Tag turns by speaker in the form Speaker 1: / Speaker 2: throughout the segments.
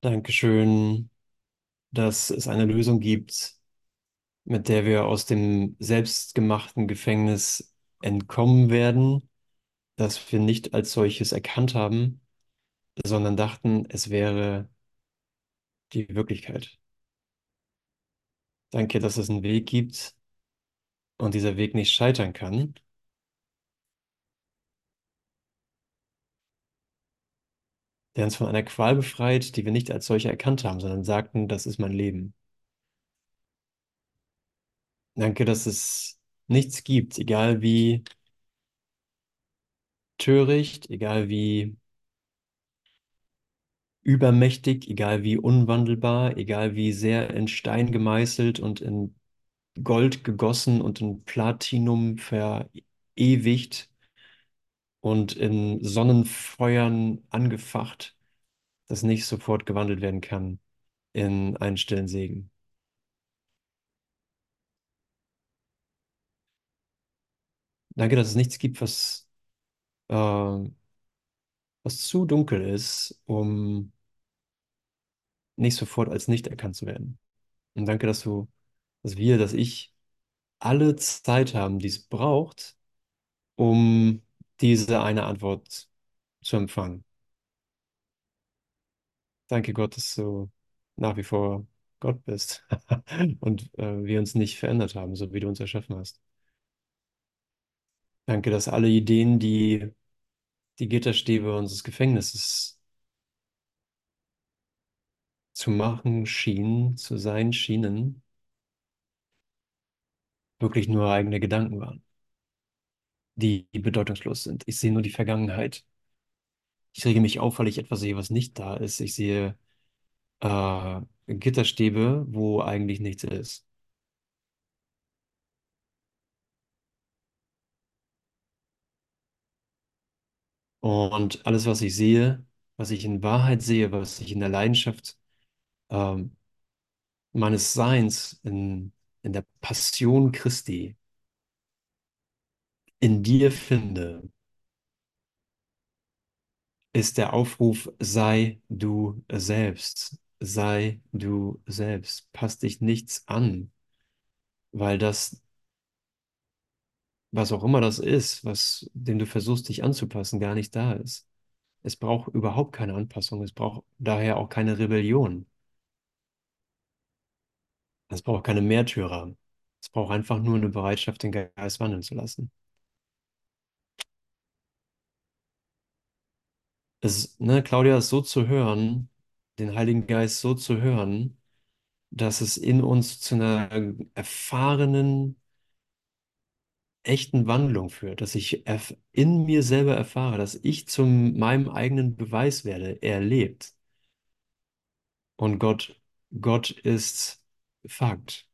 Speaker 1: Dankeschön, dass es eine Lösung gibt, mit der wir aus dem selbstgemachten Gefängnis entkommen werden, das wir nicht als solches erkannt haben, sondern dachten, es wäre die Wirklichkeit. Danke, dass es einen Weg gibt und dieser Weg nicht scheitern kann. Der uns von einer Qual befreit, die wir nicht als solche erkannt haben, sondern sagten, das ist mein Leben. Danke, dass es nichts gibt, egal wie töricht, egal wie übermächtig, egal wie unwandelbar, egal wie sehr in Stein gemeißelt und in Gold gegossen und in Platinum verewigt und in Sonnenfeuern angefacht, das nicht sofort gewandelt werden kann in einen stillen Segen. Danke, dass es nichts gibt, was, äh, was zu dunkel ist, um nicht sofort als nicht erkannt zu werden. Und danke, dass du, dass wir, dass ich alle Zeit haben, die es braucht, um diese eine Antwort zu empfangen. Danke Gott, dass du nach wie vor Gott bist und äh, wir uns nicht verändert haben, so wie du uns erschaffen hast. Danke, dass alle Ideen, die die Gitterstäbe unseres Gefängnisses zu machen schienen, zu sein schienen, wirklich nur eigene Gedanken waren, die bedeutungslos sind. Ich sehe nur die Vergangenheit. Ich rege mich auf, weil ich etwas sehe, was nicht da ist. Ich sehe äh, Gitterstäbe, wo eigentlich nichts ist. Und alles, was ich sehe, was ich in Wahrheit sehe, was ich in der Leidenschaft ähm, meines Seins, in, in der Passion Christi, in dir finde, ist der Aufruf, sei du selbst, sei du selbst, passt dich nichts an, weil das, was auch immer das ist, was, dem du versuchst, dich anzupassen, gar nicht da ist. Es braucht überhaupt keine Anpassung, es braucht daher auch keine Rebellion. Es braucht keine Märtyrer. Es braucht einfach nur eine Bereitschaft, den Geist wandeln zu lassen. Es, ne, Claudia, ist so zu hören, den Heiligen Geist so zu hören, dass es in uns zu einer erfahrenen, echten Wandlung führt, dass ich in mir selber erfahre, dass ich zu meinem eigenen Beweis werde, er lebt. Und Gott, Gott ist Fakt,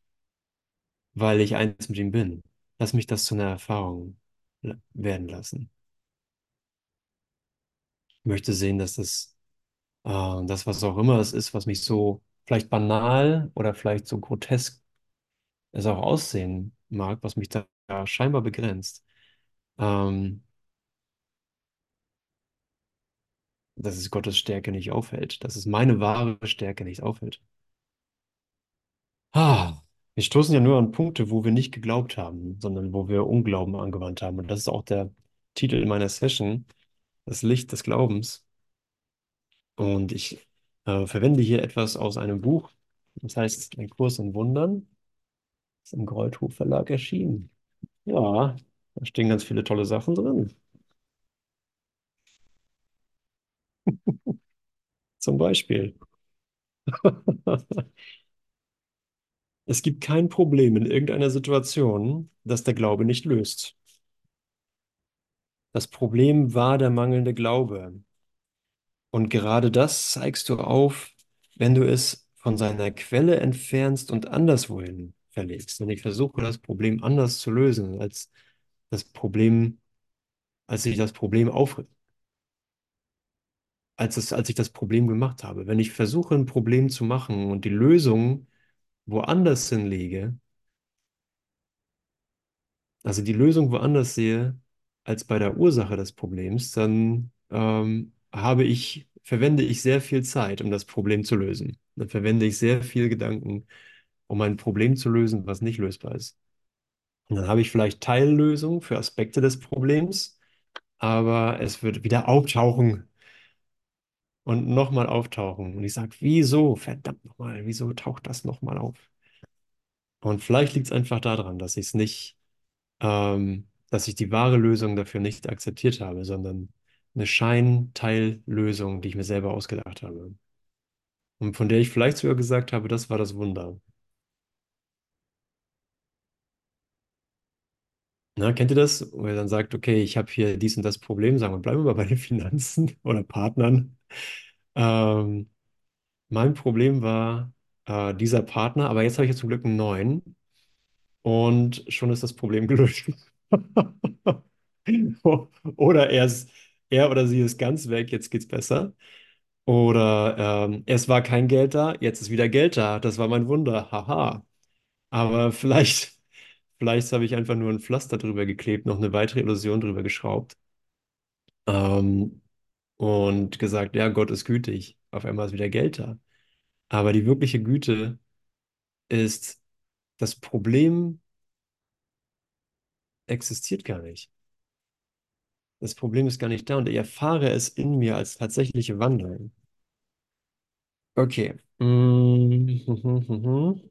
Speaker 1: weil ich eins mit ihm bin. Lass mich das zu einer Erfahrung werden lassen. Möchte sehen, dass das, äh, das, was auch immer es ist, was mich so vielleicht banal oder vielleicht so grotesk es auch aussehen mag, was mich da scheinbar begrenzt, ähm, dass es Gottes Stärke nicht aufhält, dass es meine wahre Stärke nicht aufhält. Ah, wir stoßen ja nur an Punkte, wo wir nicht geglaubt haben, sondern wo wir Unglauben angewandt haben. Und das ist auch der Titel meiner Session, das Licht des Glaubens. Und ich äh, verwende hier etwas aus einem Buch, das heißt Ein Kurs in Wundern, ist im Greuthof Verlag erschienen. Ja, da stehen ganz viele tolle Sachen drin. Zum Beispiel. Es gibt kein Problem in irgendeiner Situation, das der Glaube nicht löst. Das Problem war der mangelnde Glaube. Und gerade das zeigst du auf, wenn du es von seiner Quelle entfernst und anderswohin verlegst. Wenn ich versuche, das Problem anders zu lösen, als das Problem, als ich das Problem auf, als es, als ich das Problem gemacht habe. Wenn ich versuche, ein Problem zu machen und die Lösung woanders hinlege, also die Lösung woanders sehe als bei der Ursache des Problems, dann ähm, habe ich verwende ich sehr viel Zeit, um das Problem zu lösen. Dann verwende ich sehr viel Gedanken, um ein Problem zu lösen, was nicht lösbar ist. Und dann habe ich vielleicht Teillösungen für Aspekte des Problems, aber es wird wieder auftauchen und nochmal auftauchen. Und ich sage, wieso? Verdammt nochmal, wieso taucht das nochmal auf? Und vielleicht liegt es einfach daran, dass ich es nicht, ähm, dass ich die wahre Lösung dafür nicht akzeptiert habe, sondern eine Scheinteillösung, die ich mir selber ausgedacht habe. Und von der ich vielleicht sogar gesagt habe, das war das Wunder. Na, kennt ihr das? Wo er dann sagt, okay, ich habe hier dies und das Problem, sagen wir, bleiben wir mal bei den Finanzen oder Partnern. Ähm, mein Problem war äh, dieser Partner, aber jetzt habe ich ja zum Glück einen neuen und schon ist das Problem gelöst. Oder er ist, er oder sie ist ganz weg, jetzt geht's besser. Oder ähm, es war kein Geld da, jetzt ist wieder Geld da. Das war mein Wunder. Haha. Aber vielleicht, vielleicht habe ich einfach nur ein Pflaster drüber geklebt, noch eine weitere Illusion drüber geschraubt. Ähm, und gesagt, ja, Gott ist gütig. Auf einmal ist wieder Geld da. Aber die wirkliche Güte ist, das Problem existiert gar nicht. Das Problem ist gar nicht da und ich erfahre es in mir als tatsächliche Wandlung. Okay.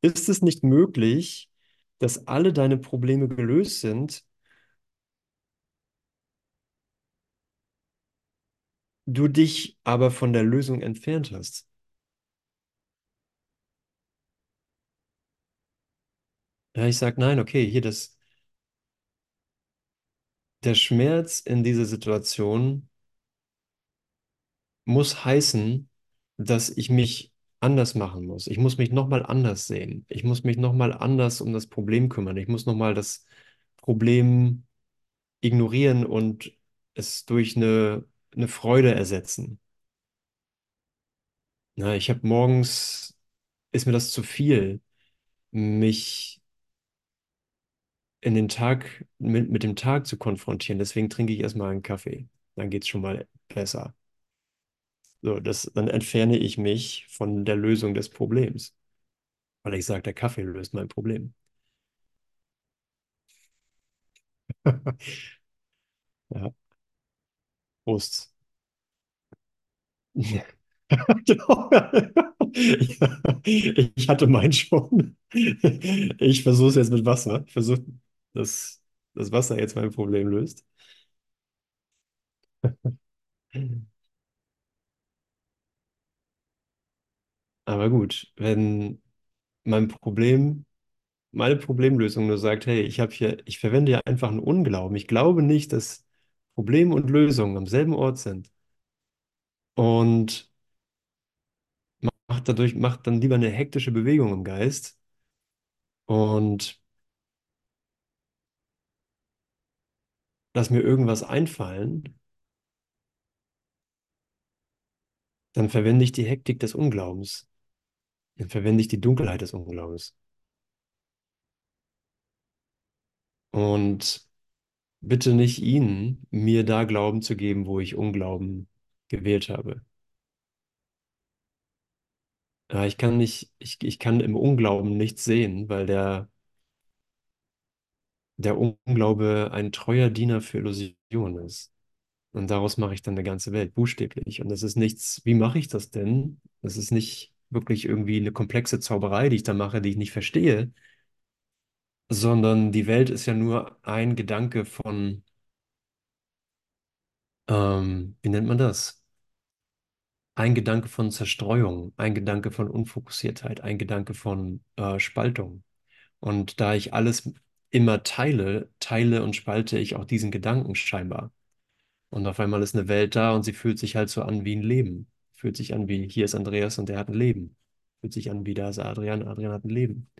Speaker 1: Ist es nicht möglich, dass alle deine Probleme gelöst sind, du dich aber von der Lösung entfernt hast? Ja, ich sage nein, okay, hier das, der Schmerz in dieser Situation muss heißen, dass ich mich anders machen muss. Ich muss mich nochmal anders sehen. Ich muss mich nochmal anders um das Problem kümmern. Ich muss nochmal das Problem ignorieren und es durch eine, eine Freude ersetzen. Na, ich habe morgens, ist mir das zu viel, mich in den Tag, mit, mit dem Tag zu konfrontieren. Deswegen trinke ich erstmal einen Kaffee. Dann geht es schon mal besser. So, das, dann entferne ich mich von der Lösung des Problems. Weil ich sage, der Kaffee löst mein Problem. Ja, Prost. Ich hatte meinen schon. Ich versuche es jetzt mit Wasser. Ich versuche, dass das Wasser jetzt mein Problem löst. Aber gut, wenn mein Problem, meine Problemlösung nur sagt, hey, ich habe hier, ich verwende ja einfach einen Unglauben. Ich glaube nicht, dass Problem und Lösung am selben Ort sind. Und macht dadurch, macht dann lieber eine hektische Bewegung im Geist und lass mir irgendwas einfallen, dann verwende ich die Hektik des Unglaubens. Dann verwende ich die Dunkelheit des Unglaubens. Und bitte nicht ihnen, mir da Glauben zu geben, wo ich Unglauben gewählt habe. Ich kann nicht, ich, ich kann im Unglauben nichts sehen, weil der, der Unglaube ein treuer Diener für Illusion ist. Und daraus mache ich dann eine ganze Welt, buchstäblich. Und das ist nichts, wie mache ich das denn? Das ist nicht wirklich irgendwie eine komplexe Zauberei, die ich da mache, die ich nicht verstehe, sondern die Welt ist ja nur ein Gedanke von, ähm, wie nennt man das? Ein Gedanke von Zerstreuung, ein Gedanke von Unfokussiertheit, ein Gedanke von äh, Spaltung. Und da ich alles immer teile, teile und spalte ich auch diesen Gedanken scheinbar. Und auf einmal ist eine Welt da und sie fühlt sich halt so an wie ein Leben. Fühlt sich an wie, hier ist Andreas und der hat ein Leben. Fühlt sich an wie, da ist Adrian, Adrian hat ein Leben.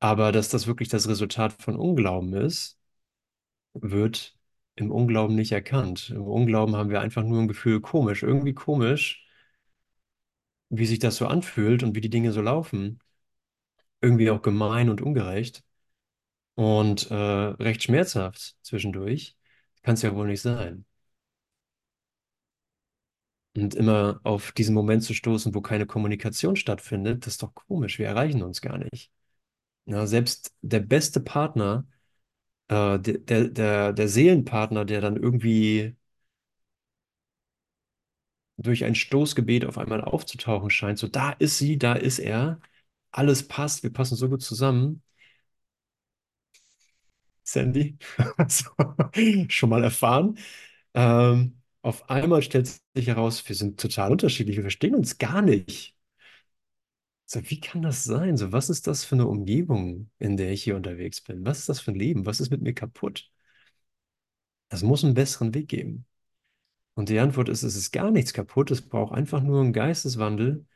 Speaker 1: Aber dass das wirklich das Resultat von Unglauben ist, wird im Unglauben nicht erkannt. Im Unglauben haben wir einfach nur ein Gefühl, komisch, irgendwie komisch, wie sich das so anfühlt und wie die Dinge so laufen. Irgendwie auch gemein und ungerecht. und äh, recht schmerzhaft zwischendurch. Kann es ja wohl nicht sein. Und immer auf diesen Moment zu stoßen, wo keine Kommunikation stattfindet, das ist doch komisch. Wir erreichen uns gar nicht. Ja, selbst der beste Partner, äh, der, der, der, der Seelenpartner, der dann irgendwie durch ein Stoßgebet auf einmal aufzutauchen scheint, so da ist sie, da ist er, alles passt, wir passen so gut zusammen. Sandy, schon mal erfahren. Ähm, auf einmal stellt sich heraus, wir sind total unterschiedlich, wir verstehen uns gar nicht. So, wie kann das sein? So, was ist das für eine Umgebung, in der ich hier unterwegs bin? Was ist das für ein Leben? Was ist mit mir kaputt? Es muss einen besseren Weg geben. Und die Antwort ist, es ist gar nichts kaputt. Es braucht einfach nur einen Geisteswandel,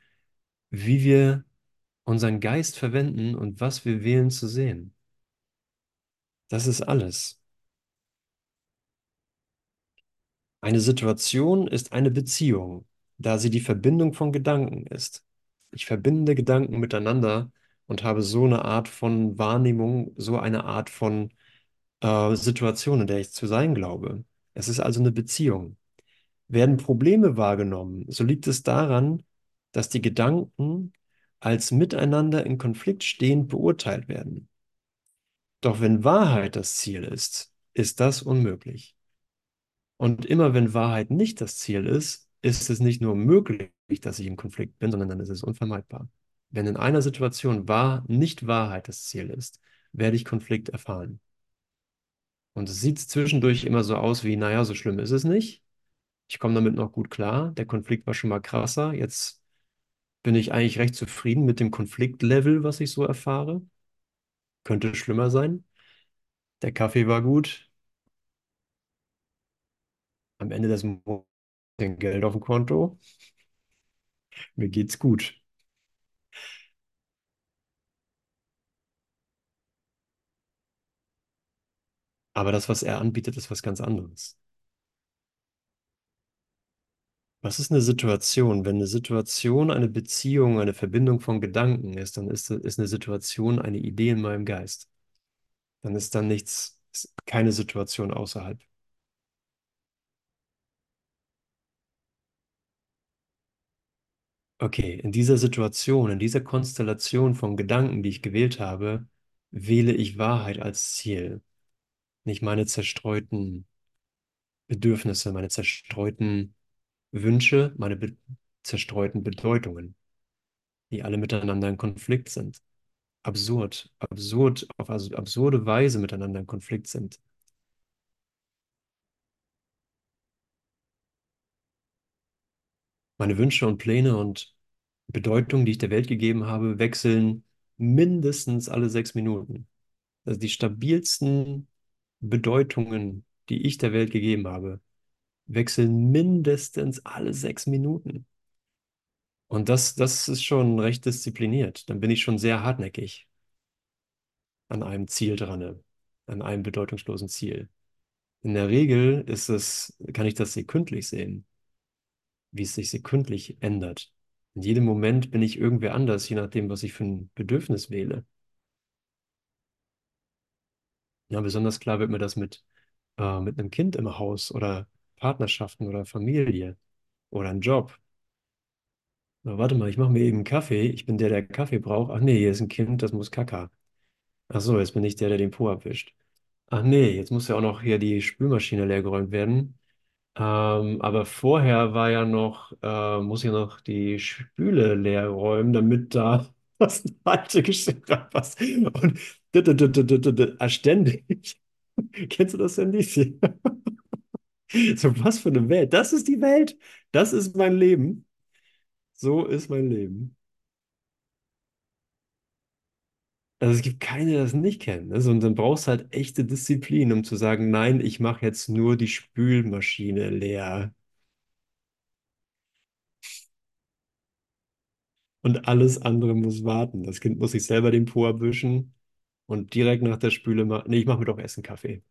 Speaker 1: wie wir unseren Geist verwenden und was wir wählen zu sehen. Das ist alles. Eine Situation ist eine Beziehung, da sie die Verbindung von Gedanken ist. Ich verbinde Gedanken miteinander und habe so eine Art von Wahrnehmung, so eine Art von äh, Situation, in der ich zu sein glaube. Es ist also eine Beziehung. Werden Probleme wahrgenommen, so liegt es daran, dass die Gedanken als miteinander in Konflikt stehend beurteilt werden. Doch wenn Wahrheit das Ziel ist, ist das unmöglich. Und immer wenn Wahrheit nicht das Ziel ist, ist es nicht nur möglich, dass ich im Konflikt bin, sondern dann ist es unvermeidbar. Wenn in einer Situation wahr, nicht Wahrheit das Ziel ist, werde ich Konflikt erfahren. Und es sieht zwischendurch immer so aus wie, naja, so schlimm ist es nicht. Ich komme damit noch gut klar. Der Konflikt war schon mal krasser. Jetzt bin ich eigentlich recht zufrieden mit dem Konfliktlevel, was ich so erfahre. Könnte schlimmer sein. Der Kaffee war gut. Am Ende des Monats Geld auf dem Konto. Mir geht's gut. Aber das, was er anbietet, ist was ganz anderes. Was ist eine Situation? Wenn eine Situation eine Beziehung, eine Verbindung von Gedanken ist, dann ist, ist eine Situation eine Idee in meinem Geist. Dann ist dann nichts, ist keine Situation außerhalb. Okay, in dieser Situation, in dieser Konstellation von Gedanken, die ich gewählt habe, wähle ich Wahrheit als Ziel. Nicht meine zerstreuten Bedürfnisse, meine zerstreuten Wünsche, meine be zerstreuten Bedeutungen, die alle miteinander in Konflikt sind. Absurd, absurd, auf absurde Weise miteinander in Konflikt sind. Meine Wünsche und Pläne und Bedeutungen, die ich der Welt gegeben habe, wechseln mindestens alle sechs Minuten. Also die stabilsten Bedeutungen, die ich der Welt gegeben habe, wechseln mindestens alle sechs Minuten. Und das, das ist schon recht diszipliniert. Dann bin ich schon sehr hartnäckig an einem Ziel dran, an einem bedeutungslosen Ziel. In der Regel ist es, kann ich das sekündlich sehen, wie es sich sekündlich ändert. In jedem Moment bin ich irgendwer anders, je nachdem, was ich für ein Bedürfnis wähle. Ja, besonders klar wird mir das mit, äh, mit einem Kind im Haus oder Partnerschaften oder Familie oder einem Job. Na, warte mal, ich mache mir eben einen Kaffee. Ich bin der, der Kaffee braucht. Ach nee, hier ist ein Kind, das muss Kaka. Ach so, jetzt bin ich der, der den Po abwischt. Ach nee, jetzt muss ja auch noch hier die Spülmaschine leergeräumt werden. Ähm, aber vorher war ja noch, äh, muss ich noch die Spüle leer räumen, damit da das alte Geschirr reinpasst. Und ah, ständig. Kennst du das, Sandy? So, was für eine Welt. Das ist die Welt. Das ist mein Leben. So ist mein Leben. Also es gibt keine, die das nicht kennen. Also, und dann brauchst du halt echte Disziplin, um zu sagen, nein, ich mache jetzt nur die Spülmaschine leer. Und alles andere muss warten. Das Kind muss sich selber den Po abwischen und direkt nach der Spüle machen. Nee, ich mache mir doch Essen Kaffee.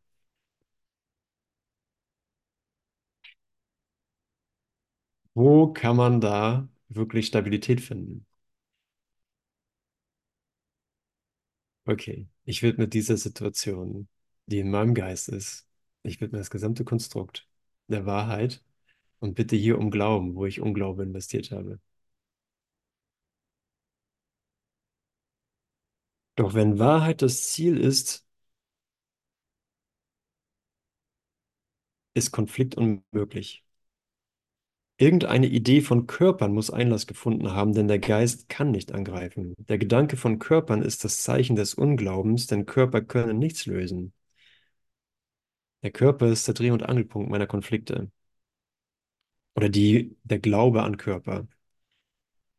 Speaker 1: Wo kann man da wirklich Stabilität finden? Okay, ich widme dieser Situation, die in meinem Geist ist, ich widme das gesamte Konstrukt der Wahrheit und bitte hier um Glauben, wo ich Unglaube investiert habe. Doch wenn Wahrheit das Ziel ist, ist Konflikt unmöglich. Irgendeine Idee von Körpern muss Einlass gefunden haben, denn der Geist kann nicht angreifen. Der Gedanke von Körpern ist das Zeichen des Unglaubens, denn Körper können nichts lösen. Der Körper ist der Dreh- und Angelpunkt meiner Konflikte. Oder die, der Glaube an Körper.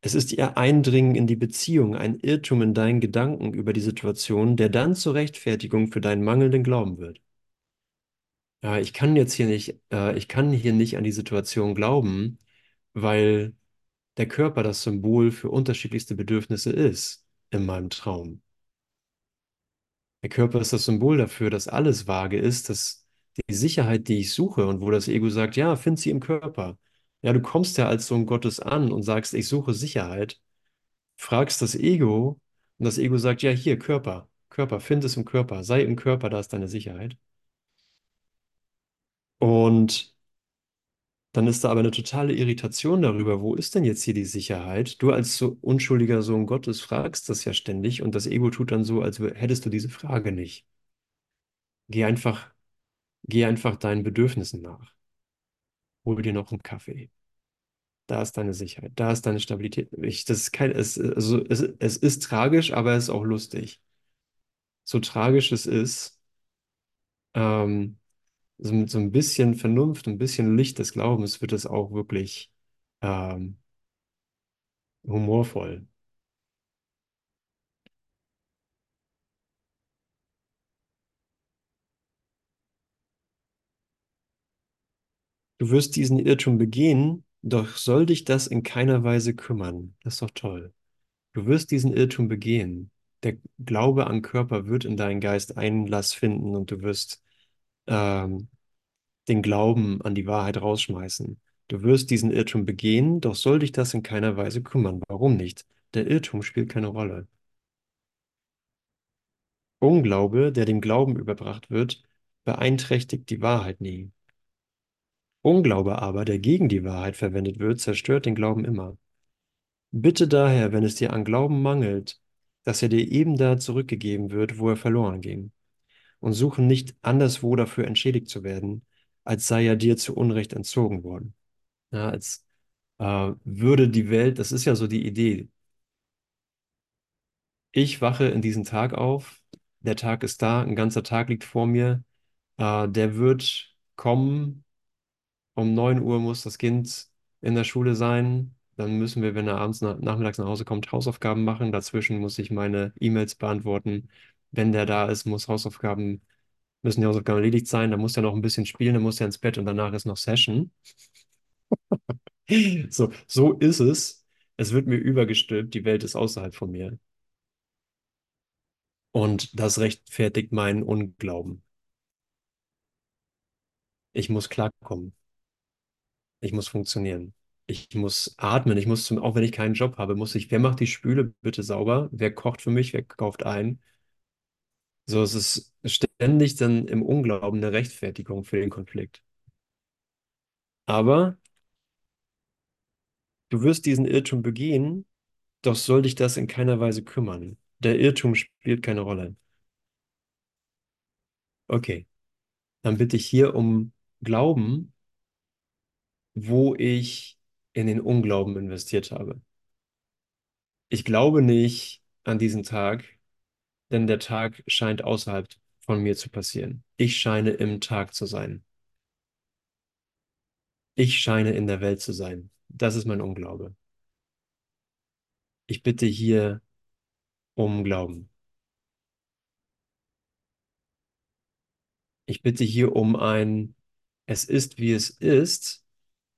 Speaker 1: Es ist ihr Eindringen in die Beziehung, ein Irrtum in deinen Gedanken über die Situation, der dann zur Rechtfertigung für deinen mangelnden Glauben wird. Ja, ich kann jetzt hier nicht, äh, ich kann hier nicht an die Situation glauben, weil der Körper das Symbol für unterschiedlichste Bedürfnisse ist in meinem Traum. Der Körper ist das Symbol dafür, dass alles vage ist, dass die Sicherheit, die ich suche und wo das Ego sagt, ja, find sie im Körper. Ja, du kommst ja als Sohn Gottes an und sagst, ich suche Sicherheit, fragst das Ego und das Ego sagt, ja, hier, Körper, Körper, find es im Körper, sei im Körper, da ist deine Sicherheit. Und dann ist da aber eine totale Irritation darüber, wo ist denn jetzt hier die Sicherheit? Du als so unschuldiger Sohn Gottes fragst das ja ständig und das Ego tut dann so, als hättest du diese Frage nicht. Geh einfach, geh einfach deinen Bedürfnissen nach. Hol dir noch einen Kaffee. Da ist deine Sicherheit, da ist deine Stabilität. Ich, das ist kein, es, also es, es ist tragisch, aber es ist auch lustig. So tragisch es ist, ähm, so mit so ein bisschen Vernunft, ein bisschen Licht des Glaubens wird es auch wirklich ähm, humorvoll. Du wirst diesen Irrtum begehen, doch soll dich das in keiner Weise kümmern. Das ist doch toll. Du wirst diesen Irrtum begehen. Der Glaube an Körper wird in deinen Geist Einlass finden und du wirst ähm, den Glauben an die Wahrheit rausschmeißen. Du wirst diesen Irrtum begehen, doch soll dich das in keiner Weise kümmern. Warum nicht? Der Irrtum spielt keine Rolle. Unglaube, der dem Glauben überbracht wird, beeinträchtigt die Wahrheit nie. Unglaube aber, der gegen die Wahrheit verwendet wird, zerstört den Glauben immer. Bitte daher, wenn es dir an Glauben mangelt, dass er dir eben da zurückgegeben wird, wo er verloren ging, und suche nicht anderswo dafür entschädigt zu werden, als sei er dir zu Unrecht entzogen worden. Ja, als äh, würde die Welt, das ist ja so die Idee, ich wache in diesen Tag auf, der Tag ist da, ein ganzer Tag liegt vor mir, äh, der wird kommen, um 9 Uhr muss das Kind in der Schule sein. Dann müssen wir, wenn er abends nach, nachmittags nach Hause kommt, Hausaufgaben machen. Dazwischen muss ich meine E-Mails beantworten. Wenn der da ist, muss Hausaufgaben, müssen die Hausaufgaben erledigt sein. Dann muss er noch ein bisschen spielen, dann muss er ins Bett und danach ist noch Session. So, so ist es. Es wird mir übergestülpt, die Welt ist außerhalb von mir. Und das rechtfertigt meinen Unglauben. Ich muss klarkommen. Ich muss funktionieren. Ich muss atmen. Ich muss zum, auch wenn ich keinen Job habe, muss ich, wer macht die Spüle bitte sauber? Wer kocht für mich? Wer kauft ein? So, es ist ständig dann im Unglauben eine Rechtfertigung für den Konflikt. Aber du wirst diesen Irrtum begehen, doch soll dich das in keiner Weise kümmern. Der Irrtum spielt keine Rolle. Okay, dann bitte ich hier um Glauben, wo ich in den Unglauben investiert habe. Ich glaube nicht an diesen Tag, denn der Tag scheint außerhalb von mir zu passieren. Ich scheine im Tag zu sein. Ich scheine in der Welt zu sein. Das ist mein Unglaube. Ich bitte hier um Glauben. Ich bitte hier um ein Es ist, wie es ist,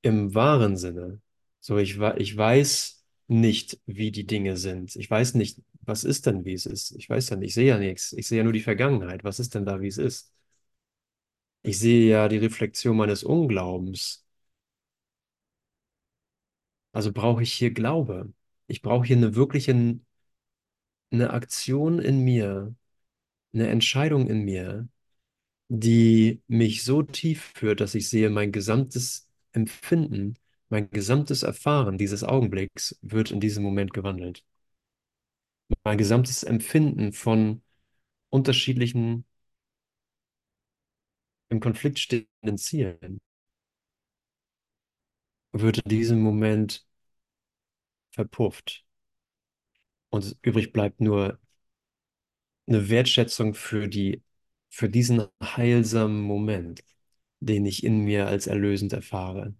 Speaker 1: im wahren Sinne. So, ich, ich weiß nicht, wie die Dinge sind. Ich weiß nicht, was ist denn, wie es ist. Ich weiß ja nicht, ich sehe ja nichts. Ich sehe ja nur die Vergangenheit. Was ist denn da, wie es ist? Ich sehe ja die Reflexion meines Unglaubens. Also brauche ich hier Glaube. Ich brauche hier eine wirkliche, eine Aktion in mir, eine Entscheidung in mir, die mich so tief führt, dass ich sehe, mein gesamtes Empfinden, mein gesamtes Erfahren dieses Augenblicks wird in diesem Moment gewandelt. Mein gesamtes Empfinden von unterschiedlichen, im Konflikt stehenden Zielen wird in diesem Moment verpufft. Und übrig bleibt nur eine Wertschätzung für die, für diesen heilsamen Moment, den ich in mir als erlösend erfahre.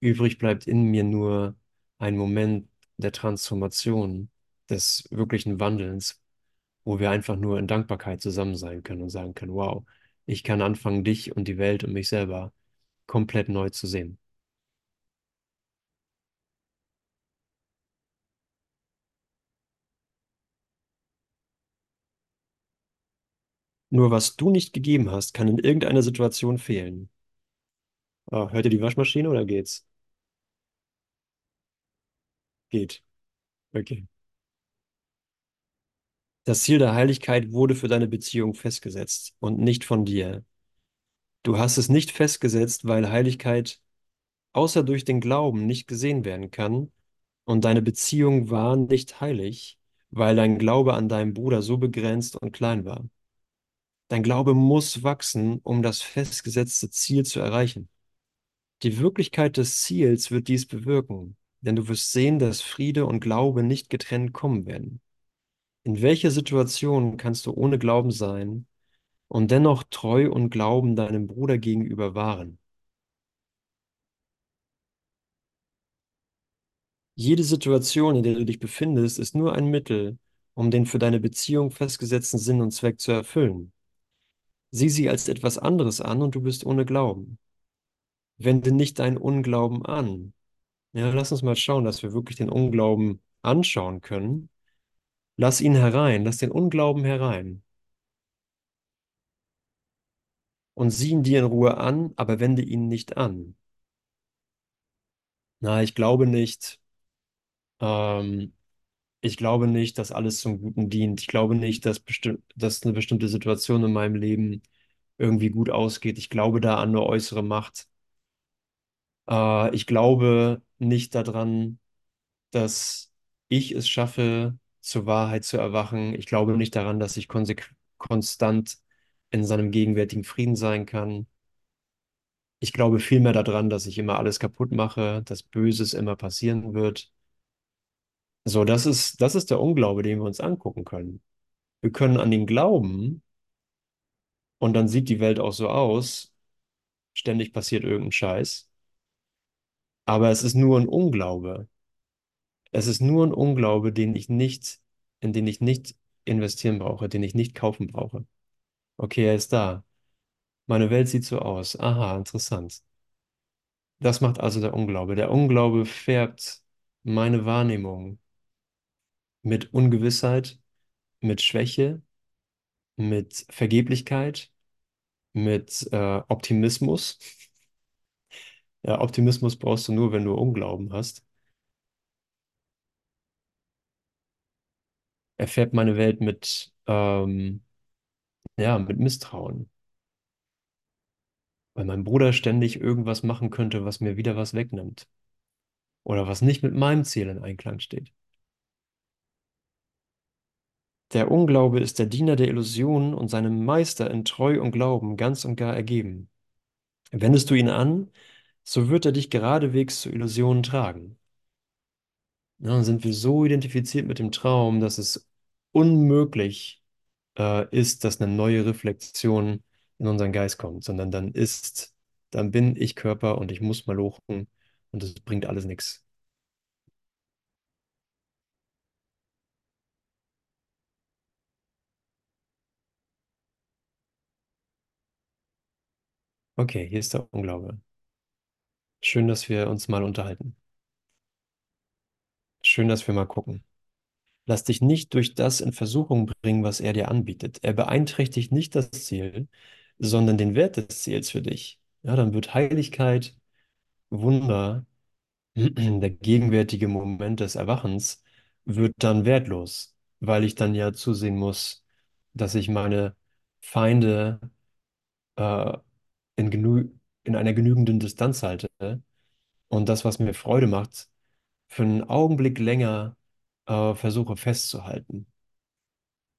Speaker 1: Übrig bleibt in mir nur ein Moment der Transformation, des wirklichen Wandelns, wo wir einfach nur in Dankbarkeit zusammen sein können und sagen können, wow, ich kann anfangen, dich und die Welt und mich selber komplett neu zu sehen. Nur was du nicht gegeben hast, kann in irgendeiner Situation fehlen. Ah, hört ihr die Waschmaschine oder geht's? Geht. Okay. Das Ziel der Heiligkeit wurde für deine Beziehung festgesetzt und nicht von dir. Du hast es nicht festgesetzt, weil Heiligkeit außer durch den Glauben nicht gesehen werden kann und deine Beziehung war nicht heilig, weil dein Glaube an deinen Bruder so begrenzt und klein war. Dein Glaube muss wachsen, um das festgesetzte Ziel zu erreichen. Die Wirklichkeit des Ziels wird dies bewirken, denn du wirst sehen, dass Friede und Glaube nicht getrennt kommen werden. In welcher Situation kannst du ohne Glauben sein und dennoch treu und Glauben deinem Bruder gegenüber wahren? Jede Situation, in der du dich befindest, ist nur ein Mittel, um den für deine Beziehung festgesetzten Sinn und Zweck zu erfüllen. Sieh sie als etwas anderes an und du bist ohne Glauben. Wende nicht deinen Unglauben an. Ja, lass uns mal schauen, dass wir wirklich den Unglauben anschauen können. Lass ihn herein, lass den Unglauben herein. Und sieh ihn dir in Ruhe an, aber wende ihn nicht an. Na, ich glaube nicht, ähm, ich glaube nicht, dass alles zum Guten dient. Ich glaube nicht, dass, besti dass eine bestimmte Situation in meinem Leben irgendwie gut ausgeht. Ich glaube da an eine äußere Macht. Äh, ich glaube nicht daran, dass ich es schaffe, zur Wahrheit zu erwachen. Ich glaube nicht daran, dass ich konstant in seinem gegenwärtigen Frieden sein kann. Ich glaube vielmehr daran, dass ich immer alles kaputt mache, dass Böses immer passieren wird. So, das ist, das ist der Unglaube, den wir uns angucken können. Wir können an ihn glauben und dann sieht die Welt auch so aus. Ständig passiert irgendein Scheiß. Aber es ist nur ein Unglaube. Es ist nur ein Unglaube, den ich nicht, in den ich nicht investieren brauche, den ich nicht kaufen brauche. Okay, er ist da. Meine Welt sieht so aus. Aha, interessant. Das macht also der Unglaube. Der Unglaube färbt meine Wahrnehmung mit Ungewissheit, mit Schwäche, mit Vergeblichkeit, mit äh, Optimismus. Ja, Optimismus brauchst du nur, wenn du Unglauben hast. Er färbt meine Welt mit, ähm, ja, mit Misstrauen. Weil mein Bruder ständig irgendwas machen könnte, was mir wieder was wegnimmt. Oder was nicht mit meinem Ziel in Einklang steht. Der Unglaube ist der Diener der Illusionen und seinem Meister in Treu und Glauben ganz und gar ergeben. Wendest du ihn an, so wird er dich geradewegs zu Illusionen tragen. Dann sind wir so identifiziert mit dem Traum, dass es unmöglich äh, ist, dass eine neue Reflexion in unseren Geist kommt, sondern dann ist, dann bin ich Körper und ich muss mal lochen und es bringt alles nichts. Okay, hier ist der Unglaube. Schön, dass wir uns mal unterhalten. Schön, dass wir mal gucken. Lass dich nicht durch das in Versuchung bringen, was er dir anbietet. Er beeinträchtigt nicht das Ziel, sondern den Wert des Ziels für dich. Ja, dann wird Heiligkeit, Wunder, der gegenwärtige Moment des Erwachens wird dann wertlos, weil ich dann ja zusehen muss, dass ich meine Feinde äh, in genü in einer genügenden Distanz halte und das, was mir Freude macht, für einen Augenblick länger äh, versuche festzuhalten.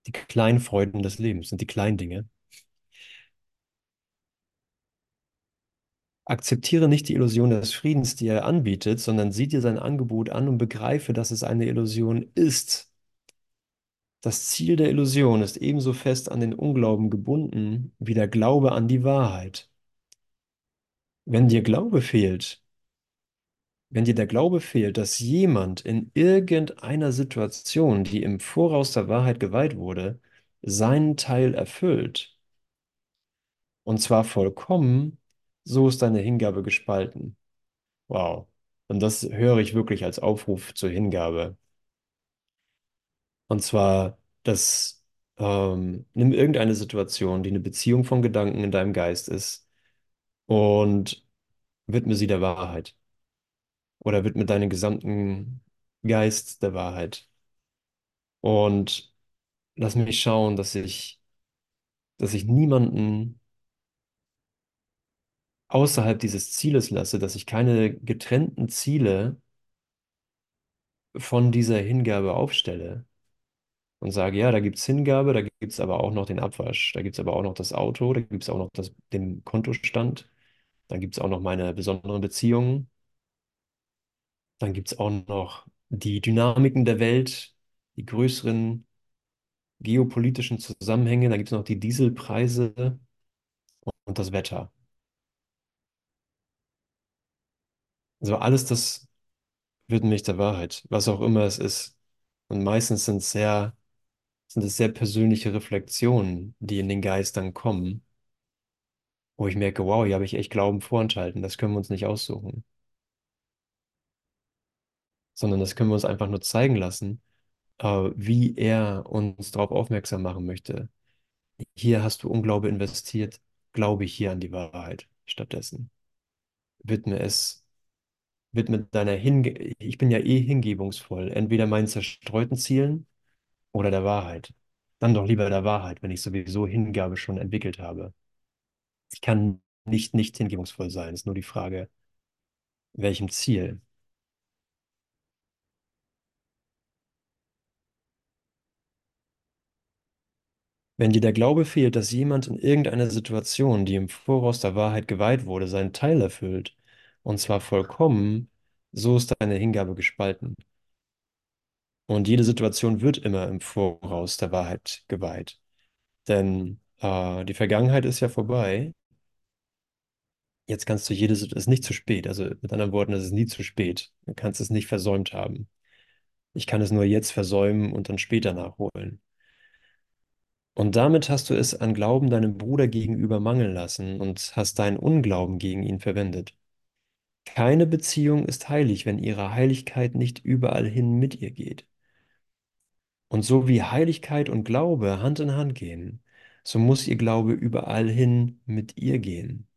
Speaker 1: Die kleinen Freuden des Lebens sind die kleinen Dinge. Akzeptiere nicht die Illusion des Friedens, die er anbietet, sondern sieh dir sein Angebot an und begreife, dass es eine Illusion ist. Das Ziel der Illusion ist ebenso fest an den Unglauben gebunden wie der Glaube an die Wahrheit. Wenn dir Glaube fehlt, wenn dir der Glaube fehlt, dass jemand in irgendeiner Situation, die im Voraus der Wahrheit geweiht wurde, seinen Teil erfüllt, und zwar vollkommen, so ist deine Hingabe gespalten. Wow. Und das höre ich wirklich als Aufruf zur Hingabe. Und zwar, das, ähm, nimm irgendeine Situation, die eine Beziehung von Gedanken in deinem Geist ist, und widme sie der Wahrheit. Oder widme deinen gesamten Geist der Wahrheit. Und lass mich schauen, dass ich, dass ich niemanden außerhalb dieses Zieles lasse, dass ich keine getrennten Ziele von dieser Hingabe aufstelle und sage, ja, da gibt es Hingabe, da gibt es aber auch noch den Abwasch, da gibt es aber auch noch das Auto, da gibt es auch noch das, den Kontostand, dann gibt es auch noch meine besonderen Beziehungen, dann gibt es auch noch die Dynamiken der Welt, die größeren geopolitischen Zusammenhänge, dann gibt es noch die Dieselpreise und das Wetter. Also alles das wird mich der Wahrheit, was auch immer es ist. Und meistens sind sehr, sind es sehr persönliche Reflexionen, die in den Geist dann kommen, wo ich merke, wow, hier habe ich echt Glauben vorenthalten, das können wir uns nicht aussuchen. Sondern das können wir uns einfach nur zeigen lassen, äh, wie er uns darauf aufmerksam machen möchte. Hier hast du Unglaube investiert, glaube ich hier an die Wahrheit stattdessen. Widme es widme deiner Hinge ich bin ja eh hingebungsvoll, entweder meinen zerstreuten Zielen oder der Wahrheit. Dann doch lieber der Wahrheit, wenn ich sowieso Hingabe schon entwickelt habe. Ich kann nicht nicht hingebungsvoll sein, ist nur die Frage, welchem Ziel. Wenn dir der Glaube fehlt, dass jemand in irgendeiner Situation, die im Voraus der Wahrheit geweiht wurde, seinen Teil erfüllt, und zwar vollkommen, so ist deine Hingabe gespalten. Und jede Situation wird immer im Voraus der Wahrheit geweiht. Denn äh, die Vergangenheit ist ja vorbei. Jetzt kannst du jede, es ist nicht zu spät. Also mit anderen Worten, es ist nie zu spät. Du kannst es nicht versäumt haben. Ich kann es nur jetzt versäumen und dann später nachholen. Und damit hast du es an Glauben deinem Bruder gegenüber mangeln lassen und hast deinen Unglauben gegen ihn verwendet. Keine Beziehung ist heilig, wenn ihre Heiligkeit nicht überall hin mit ihr geht. Und so wie Heiligkeit und Glaube Hand in Hand gehen, so muss ihr Glaube überall hin mit ihr gehen.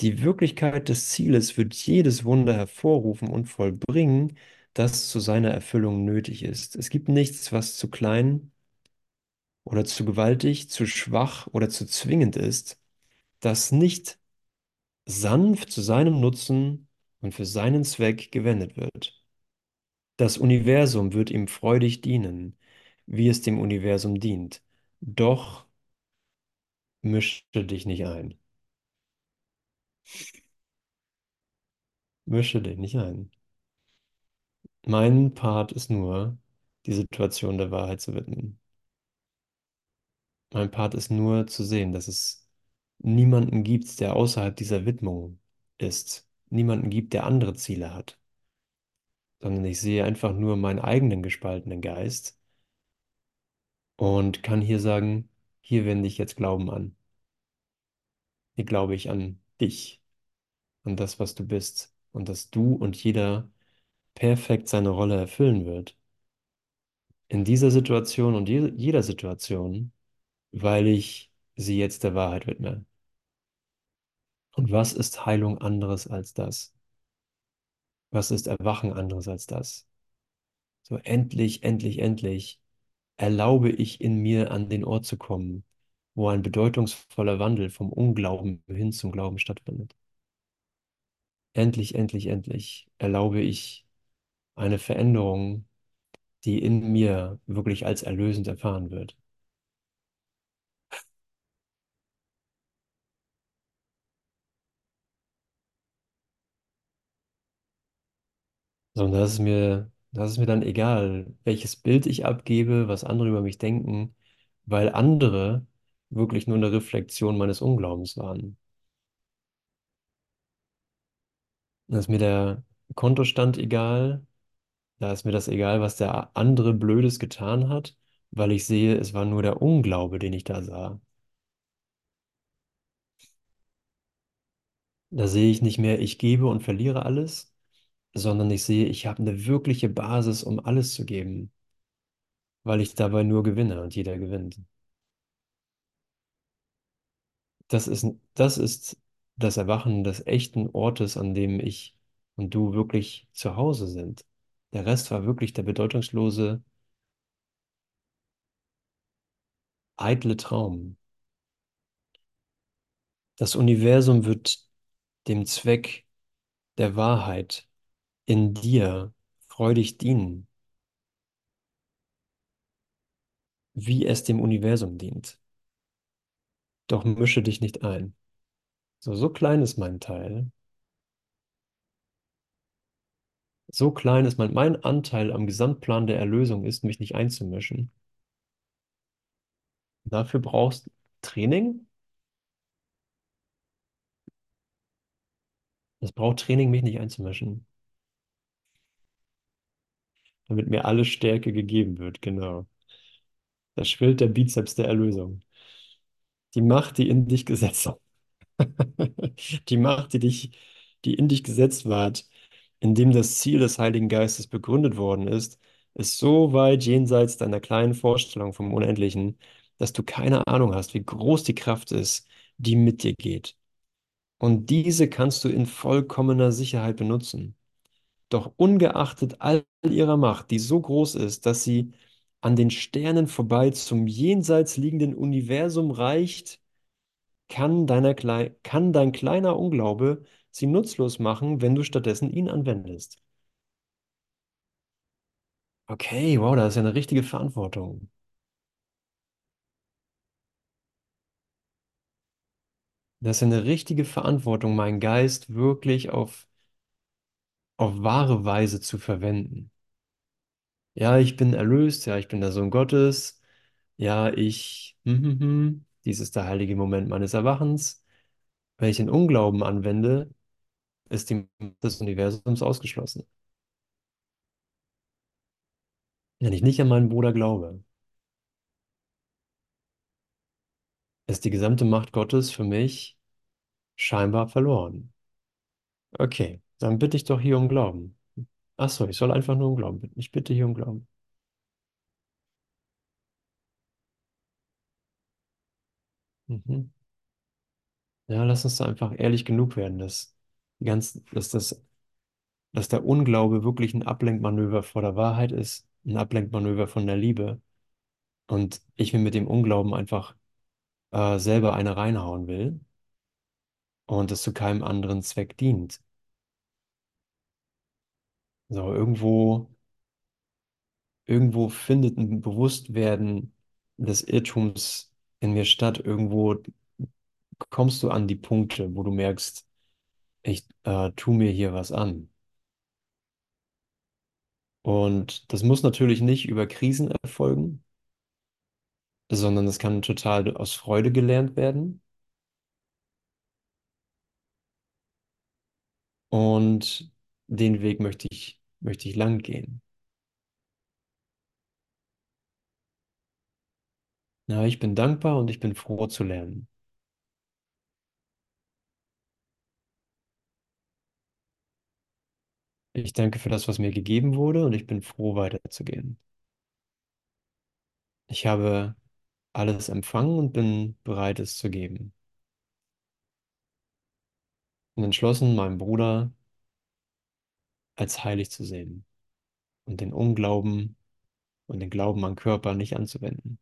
Speaker 1: Die Wirklichkeit des Zieles wird jedes Wunder hervorrufen und vollbringen, das zu seiner Erfüllung nötig ist. Es gibt nichts, was zu klein oder zu gewaltig, zu schwach oder zu zwingend ist, das nicht sanft zu seinem Nutzen und für seinen Zweck gewendet wird. Das Universum wird ihm freudig dienen, wie es dem Universum dient. Doch mische dich nicht ein. Mische dich nicht ein. Mein Part ist nur, die Situation der Wahrheit zu widmen. Mein Part ist nur zu sehen, dass es niemanden gibt, der außerhalb dieser Widmung ist. Niemanden gibt, der andere Ziele hat. Sondern ich sehe einfach nur meinen eigenen gespaltenen Geist und kann hier sagen, hier wende ich jetzt Glauben an. Hier glaube ich an dich, an das, was du bist und dass du und jeder perfekt seine Rolle erfüllen wird. In dieser Situation und je jeder Situation, weil ich sie jetzt der Wahrheit widme. Und was ist Heilung anderes als das? Was ist Erwachen anderes als das? So endlich, endlich, endlich erlaube ich in mir an den Ort zu kommen, wo ein bedeutungsvoller Wandel vom Unglauben hin zum Glauben stattfindet. Endlich, endlich, endlich erlaube ich eine Veränderung, die in mir wirklich als erlösend erfahren wird. So, und das ist mir, das ist mir dann egal, welches Bild ich abgebe, was andere über mich denken, weil andere wirklich nur eine Reflexion meines Unglaubens waren. Da ist mir der Kontostand egal, da ist mir das egal, was der andere Blödes getan hat, weil ich sehe, es war nur der Unglaube, den ich da sah. Da sehe ich nicht mehr, ich gebe und verliere alles, sondern ich sehe, ich habe eine wirkliche Basis, um alles zu geben, weil ich dabei nur gewinne und jeder gewinnt. Das ist, das ist das Erwachen des echten Ortes, an dem ich und du wirklich zu Hause sind. Der Rest war wirklich der bedeutungslose, eitle Traum. Das Universum wird dem Zweck der Wahrheit in dir freudig dienen, wie es dem Universum dient. Doch mische dich nicht ein. So, so klein ist mein Teil. So klein ist mein, mein Anteil am Gesamtplan der Erlösung ist, mich nicht einzumischen. Dafür brauchst Training. Es braucht Training, mich nicht einzumischen. Damit mir alle Stärke gegeben wird, genau. Da schwillt der Bizeps der Erlösung. Die Macht, die in dich gesetzt Die Macht, die dich, die in dich gesetzt ward, in dem das Ziel des Heiligen Geistes begründet worden ist, ist so weit jenseits deiner kleinen Vorstellung vom Unendlichen, dass du keine Ahnung hast, wie groß die Kraft ist, die mit dir geht. Und diese kannst du in vollkommener Sicherheit benutzen. Doch ungeachtet all ihrer Macht, die so groß ist, dass sie an den Sternen vorbei zum jenseits liegenden Universum reicht, kann, deiner kann dein kleiner Unglaube sie nutzlos machen, wenn du stattdessen ihn anwendest. Okay, wow, das ist ja eine richtige Verantwortung. Das ist ja eine richtige Verantwortung, meinen Geist wirklich auf, auf wahre Weise zu verwenden. Ja, ich bin erlöst, ja, ich bin der Sohn Gottes, ja, ich, hm, hm, hm, dies ist der heilige Moment meines Erwachens. Wenn ich den Unglauben anwende, ist die Macht des Universums ausgeschlossen. Wenn ich nicht an meinen Bruder glaube, ist die gesamte Macht Gottes für mich scheinbar verloren. Okay, dann bitte ich doch hier um Glauben. Ach so, ich soll einfach nur um Glauben bitten. Ich bitte hier um Glauben. Mhm. Ja, lass uns da einfach ehrlich genug werden, dass, die ganz, dass, das, dass der Unglaube wirklich ein Ablenkmanöver vor der Wahrheit ist, ein Ablenkmanöver von der Liebe. Und ich mir mit dem Unglauben einfach äh, selber eine reinhauen will und es zu keinem anderen Zweck dient. So, irgendwo, irgendwo findet ein Bewusstwerden des Irrtums in mir statt. Irgendwo kommst du an die Punkte, wo du merkst, ich äh, tu mir hier was an. Und das muss natürlich nicht über Krisen erfolgen, sondern es kann total aus Freude gelernt werden. Und den Weg möchte ich, möchte ich lang gehen. Ja, ich bin dankbar und ich bin froh zu lernen. Ich danke für das, was mir gegeben wurde und ich bin froh, weiterzugehen. Ich habe alles empfangen und bin bereit, es zu geben. Und entschlossen, meinen Bruder als heilig zu sehen und den Unglauben und den Glauben an Körper nicht anzuwenden.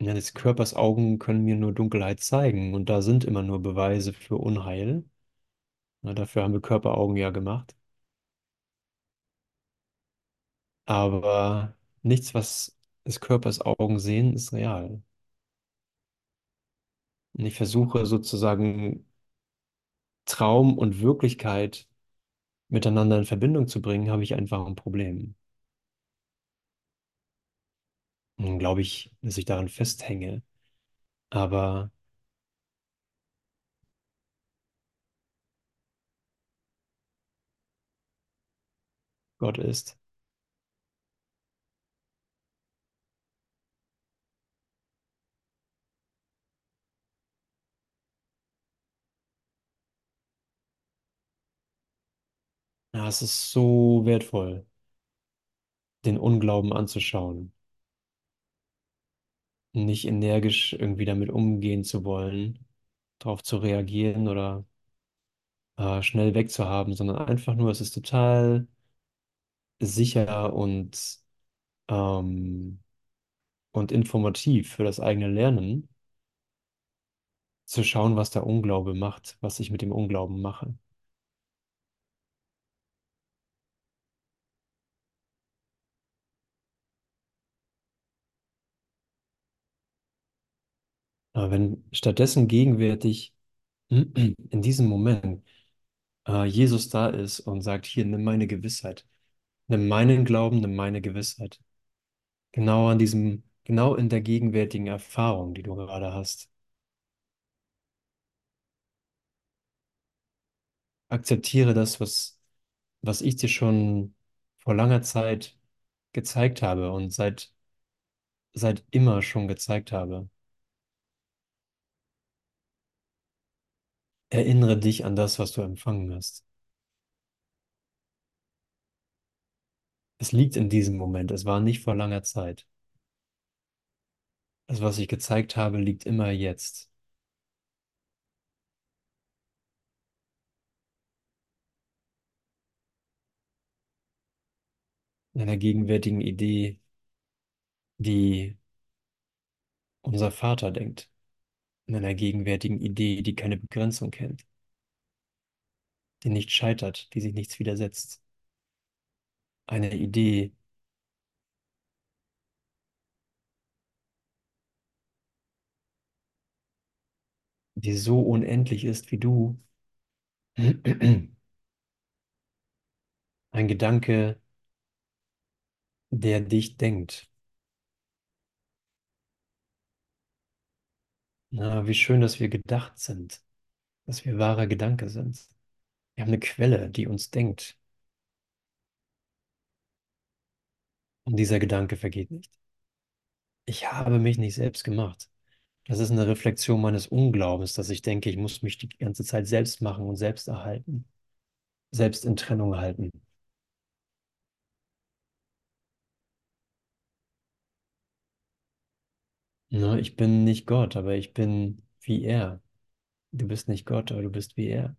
Speaker 1: Ja, des Körpers Augen können mir nur Dunkelheit zeigen und da sind immer nur Beweise für Unheil. Na, dafür haben wir Körperaugen ja gemacht. Aber nichts, was des Körpers Augen sehen, ist real. Und ich versuche sozusagen Traum und Wirklichkeit miteinander in Verbindung zu bringen, habe ich einfach ein Problem. Und dann glaube ich, dass ich daran festhänge. Aber Gott ist. Ja, es ist so wertvoll, den Unglauben anzuschauen. Nicht energisch irgendwie damit umgehen zu wollen, darauf zu reagieren oder äh, schnell wegzuhaben, sondern einfach nur, es ist total sicher und, ähm, und informativ für das eigene Lernen, zu schauen, was der Unglaube macht, was ich mit dem Unglauben mache. Aber wenn stattdessen gegenwärtig in diesem Moment äh, Jesus da ist und sagt, hier, nimm meine Gewissheit, nimm meinen Glauben, nimm meine Gewissheit. Genau an diesem, genau in der gegenwärtigen Erfahrung, die du gerade hast. Akzeptiere das, was, was ich dir schon vor langer Zeit gezeigt habe und seit, seit immer schon gezeigt habe. Erinnere dich an das, was du empfangen hast. Es liegt in diesem Moment, es war nicht vor langer Zeit. Das, was ich gezeigt habe, liegt immer jetzt. In einer gegenwärtigen Idee, die unser Vater denkt. In einer gegenwärtigen Idee, die keine Begrenzung kennt, die nicht scheitert, die sich nichts widersetzt. Eine Idee, die so unendlich ist wie du. Ein Gedanke, der dich denkt. Na, wie schön, dass wir gedacht sind, dass wir wahrer Gedanke sind. Wir haben eine Quelle, die uns denkt. Und dieser Gedanke vergeht nicht. Ich habe mich nicht selbst gemacht. Das ist eine Reflexion meines Unglaubens, dass ich denke, ich muss mich die ganze Zeit selbst machen und selbst erhalten, selbst in Trennung halten. Ne, ich bin nicht Gott, aber ich bin wie er. Du bist nicht Gott, aber du bist wie er.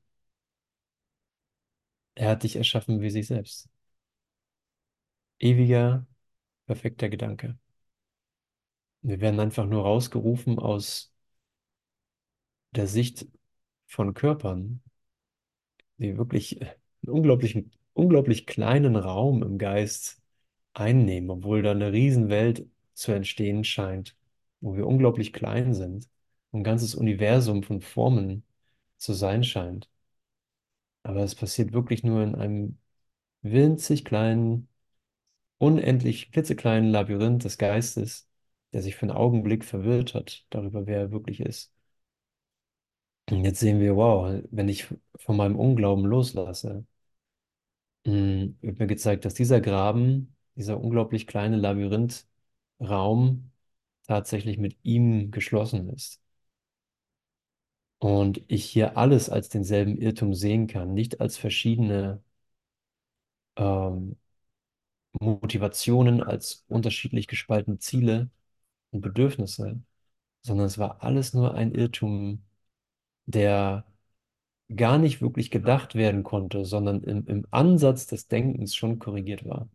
Speaker 1: Er hat dich erschaffen wie sich selbst. Ewiger, perfekter Gedanke. Wir werden einfach nur rausgerufen aus der Sicht von Körpern, die wirklich einen unglaublichen, unglaublich kleinen Raum im Geist einnehmen, obwohl da eine Riesenwelt zu entstehen scheint, wo wir unglaublich klein sind, ein ganzes Universum von Formen zu sein scheint. Aber es passiert wirklich nur in einem winzig kleinen, unendlich klitzekleinen Labyrinth des Geistes, der sich für einen Augenblick verwirrt hat darüber, wer er wirklich ist. Und jetzt sehen wir, wow, wenn ich von meinem Unglauben loslasse, mh, wird mir gezeigt, dass dieser Graben, dieser unglaublich kleine Labyrinthraum tatsächlich mit ihm geschlossen ist. Und ich hier alles als denselben Irrtum sehen kann, nicht als verschiedene ähm, Motivationen, als unterschiedlich gespaltene Ziele und Bedürfnisse, sondern es war alles nur ein Irrtum, der gar nicht wirklich gedacht werden konnte, sondern im, im Ansatz des Denkens schon korrigiert war.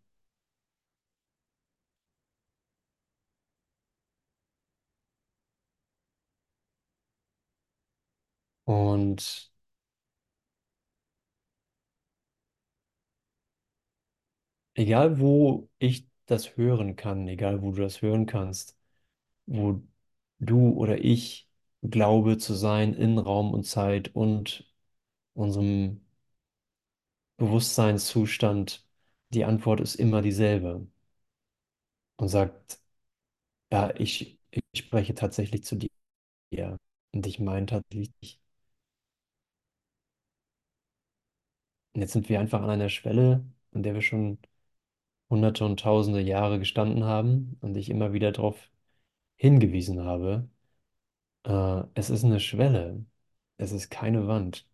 Speaker 1: Und egal wo ich das hören kann, egal wo du das hören kannst, wo du oder ich glaube zu sein in Raum und Zeit und unserem Bewusstseinszustand, die Antwort ist immer dieselbe und sagt, ja, ich, ich spreche tatsächlich zu dir und ich meine tatsächlich. Und jetzt sind wir einfach an einer Schwelle, an der wir schon hunderte und tausende Jahre gestanden haben und ich immer wieder darauf hingewiesen habe, äh, es ist eine Schwelle, es ist keine Wand,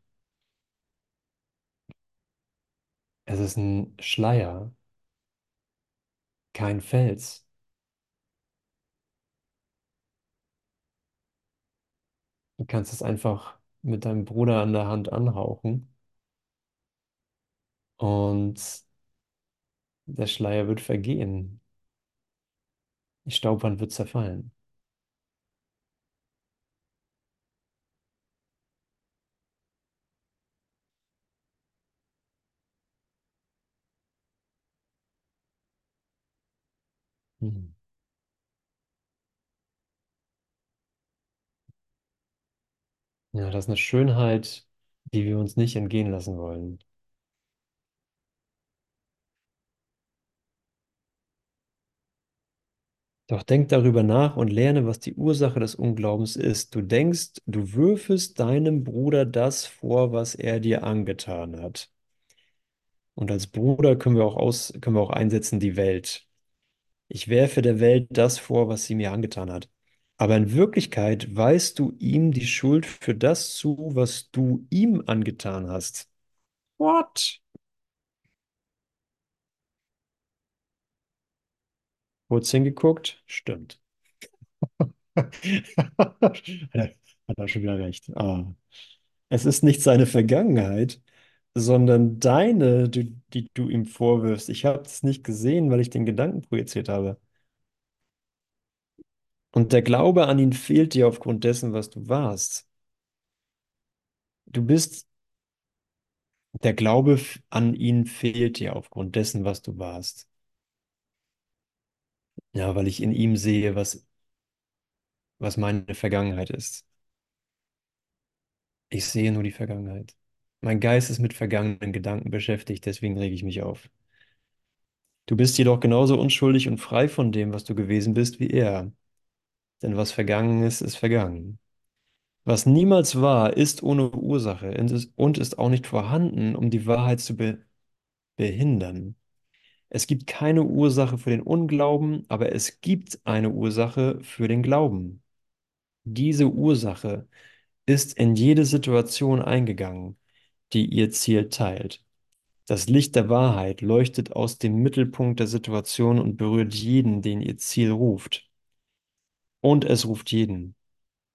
Speaker 1: es ist ein Schleier, kein Fels. Du kannst es einfach mit deinem Bruder an der Hand anhauchen und der Schleier wird vergehen. Die Staubwand wird zerfallen. Mhm. Ja, das ist eine Schönheit, die wir uns nicht entgehen lassen wollen. Doch denk darüber nach und lerne, was die Ursache des Unglaubens ist. Du denkst, du würfest deinem Bruder das vor, was er dir angetan hat. Und als Bruder können wir auch aus, können wir auch einsetzen die Welt. Ich werfe der Welt das vor, was sie mir angetan hat. Aber in Wirklichkeit weist du ihm die Schuld für das zu, was du ihm angetan hast. What? Kurz hingeguckt? Stimmt. Hat er, hat er schon wieder recht. Ah. Es ist nicht seine Vergangenheit, sondern deine, die, die du ihm vorwirfst. Ich habe es nicht gesehen, weil ich den Gedanken projiziert habe. Und der Glaube an ihn fehlt dir aufgrund dessen, was du warst. Du bist, der Glaube an ihn fehlt dir aufgrund dessen, was du warst. Ja, weil ich in ihm sehe, was, was meine Vergangenheit ist. Ich sehe nur die Vergangenheit. Mein Geist ist mit vergangenen Gedanken beschäftigt, deswegen rege ich mich auf. Du bist jedoch genauso unschuldig und frei von dem, was du gewesen bist, wie er. Denn was vergangen ist, ist vergangen. Was niemals war, ist ohne Ursache und ist, auch nicht vorhanden, um die Wahrheit zu be behindern. Es gibt keine Ursache für den Unglauben, aber es gibt eine Ursache für den Glauben. Diese Ursache ist in jede Situation eingegangen, die ihr Ziel teilt. Das Licht der Wahrheit leuchtet aus dem Mittelpunkt der Situation und berührt jeden, den ihr Ziel ruft. Und es ruft jeden.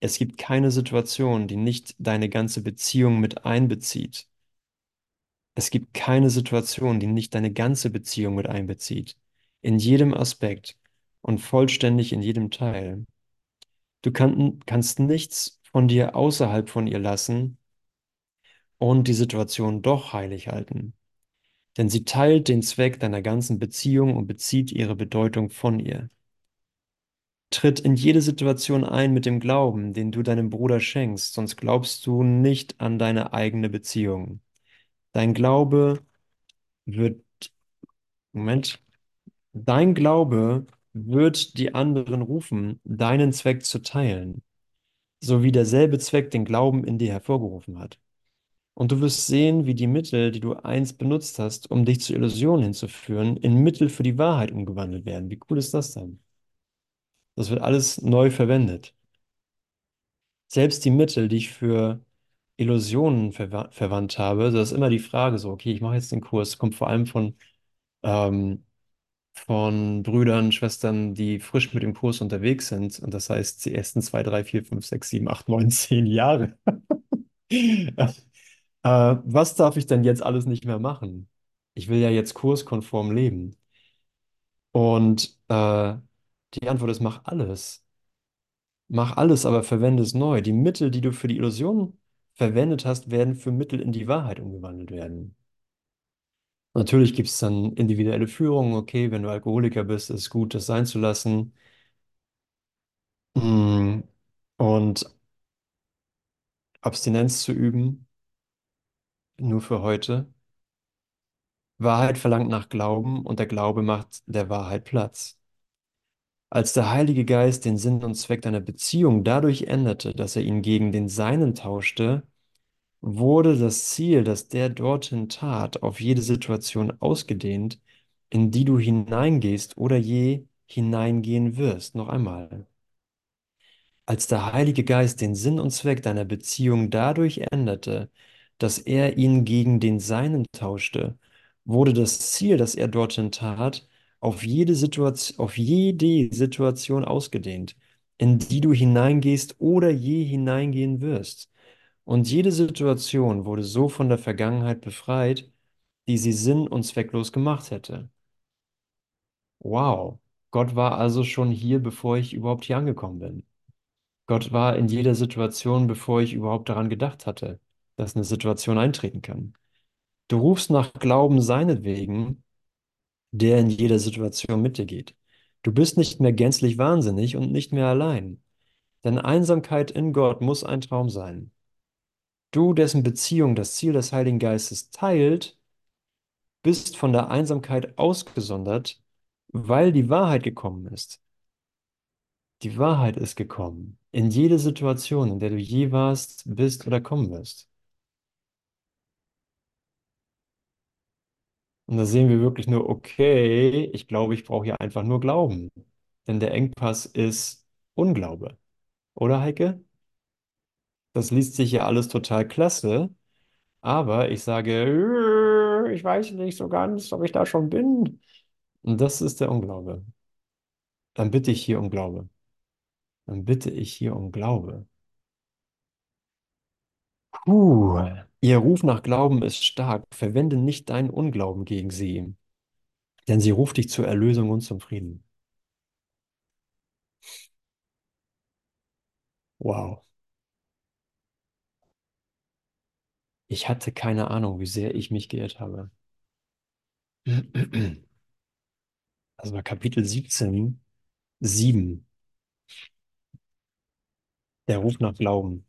Speaker 1: Es gibt keine Situation, die nicht deine ganze Beziehung mit einbezieht. Es gibt keine Situation, die nicht deine ganze Beziehung mit einbezieht. In jedem Aspekt und vollständig in jedem Teil. Du kann, kannst nichts von dir außerhalb von ihr lassen und die Situation doch heilig halten. Denn sie teilt den Zweck deiner ganzen Beziehung und bezieht ihre Bedeutung von ihr. Tritt in jede Situation ein mit dem Glauben, den du deinem Bruder schenkst, sonst glaubst du nicht an deine eigene Beziehung. Dein Glaube wird, Moment, dein Glaube wird die anderen rufen, deinen Zweck zu teilen, so wie derselbe Zweck den Glauben in dir hervorgerufen hat. Und du wirst sehen, wie die Mittel, die du einst benutzt hast, um dich zur Illusion hinzuführen, in Mittel für die Wahrheit umgewandelt werden. Wie cool ist das denn? Das wird alles neu verwendet. Selbst die Mittel, die ich für Illusionen verwa verwandt habe, das ist immer die Frage so, okay, ich mache jetzt den Kurs, kommt vor allem von, ähm, von Brüdern, Schwestern, die frisch mit dem Kurs unterwegs sind. Und das heißt, die ersten zwei, drei, vier, fünf, sechs, sieben, acht, neun, zehn Jahre. Äh, was darf ich denn jetzt alles nicht mehr machen? Ich will ja jetzt kurskonform leben. Und äh, die Antwort ist, mach alles. Mach alles, aber verwende es neu. Die Mittel, die du für die Illusion verwendet hast, werden für Mittel in die Wahrheit umgewandelt werden. Natürlich gibt es dann individuelle Führungen. Okay, wenn du Alkoholiker bist, ist es gut, das sein zu lassen. Mm, Und Abstinenz zu üben, nur für heute. Wahrheit verlangt nach Glauben und der Glaube macht der Wahrheit Platz. Als der Heilige Geist den Sinn und Zweck deiner Beziehung dadurch änderte, dass er ihn gegen den Seinen tauschte, wurde das Ziel, das der dorthin tat, auf jede Situation ausgedehnt, in die du hineingehst oder je hineingehen wirst. Noch einmal. Als der Heilige Geist den Sinn und Zweck deiner Beziehung dadurch änderte, dass er ihn gegen den Seinen tauschte, wurde das Ziel, das er dorthin tat, auf jede Situation, auf jede Situation ausgedehnt, in die du hineingehst oder je hineingehen wirst. Und jede Situation wurde so von der Vergangenheit befreit, die sie sinn- und zwecklos gemacht hätte. Wow, Gott war also schon hier, bevor ich überhaupt hier angekommen bin. Gott war in jeder Situation, bevor ich überhaupt daran gedacht hatte, dass eine Situation eintreten kann. Du rufst nach Glauben seinetwegen, der in jeder Situation mit dir geht. Du bist nicht mehr gänzlich wahnsinnig und nicht mehr allein. Denn Einsamkeit in Gott muss ein Traum sein. Du, dessen Beziehung das Ziel des Heiligen Geistes teilt, bist von der Einsamkeit ausgesondert, weil die Wahrheit gekommen ist. Die Wahrheit ist gekommen. In jede Situation, in der du je warst, bist oder kommen wirst. Und da sehen wir wirklich nur, okay, ich glaube, ich brauche hier einfach nur Glauben. Denn der Engpass ist Unglaube. Oder, Heike? Das liest sich ja alles total klasse, aber ich sage, "Äh, ich weiß nicht so ganz, ob ich da schon bin. Und das ist der Unglaube. Dann bitte ich hier um Glaube. Dann bitte ich hier um Glaube. Puh. Ihr Ruf nach Glauben ist stark. Verwende nicht deinen Unglauben gegen sie, denn sie ruft dich zur Erlösung und zum Frieden. Wow. Ich hatte keine Ahnung, wie sehr ich mich geirrt habe. Also bei Kapitel 17, 7, der Ruf nach Glauben.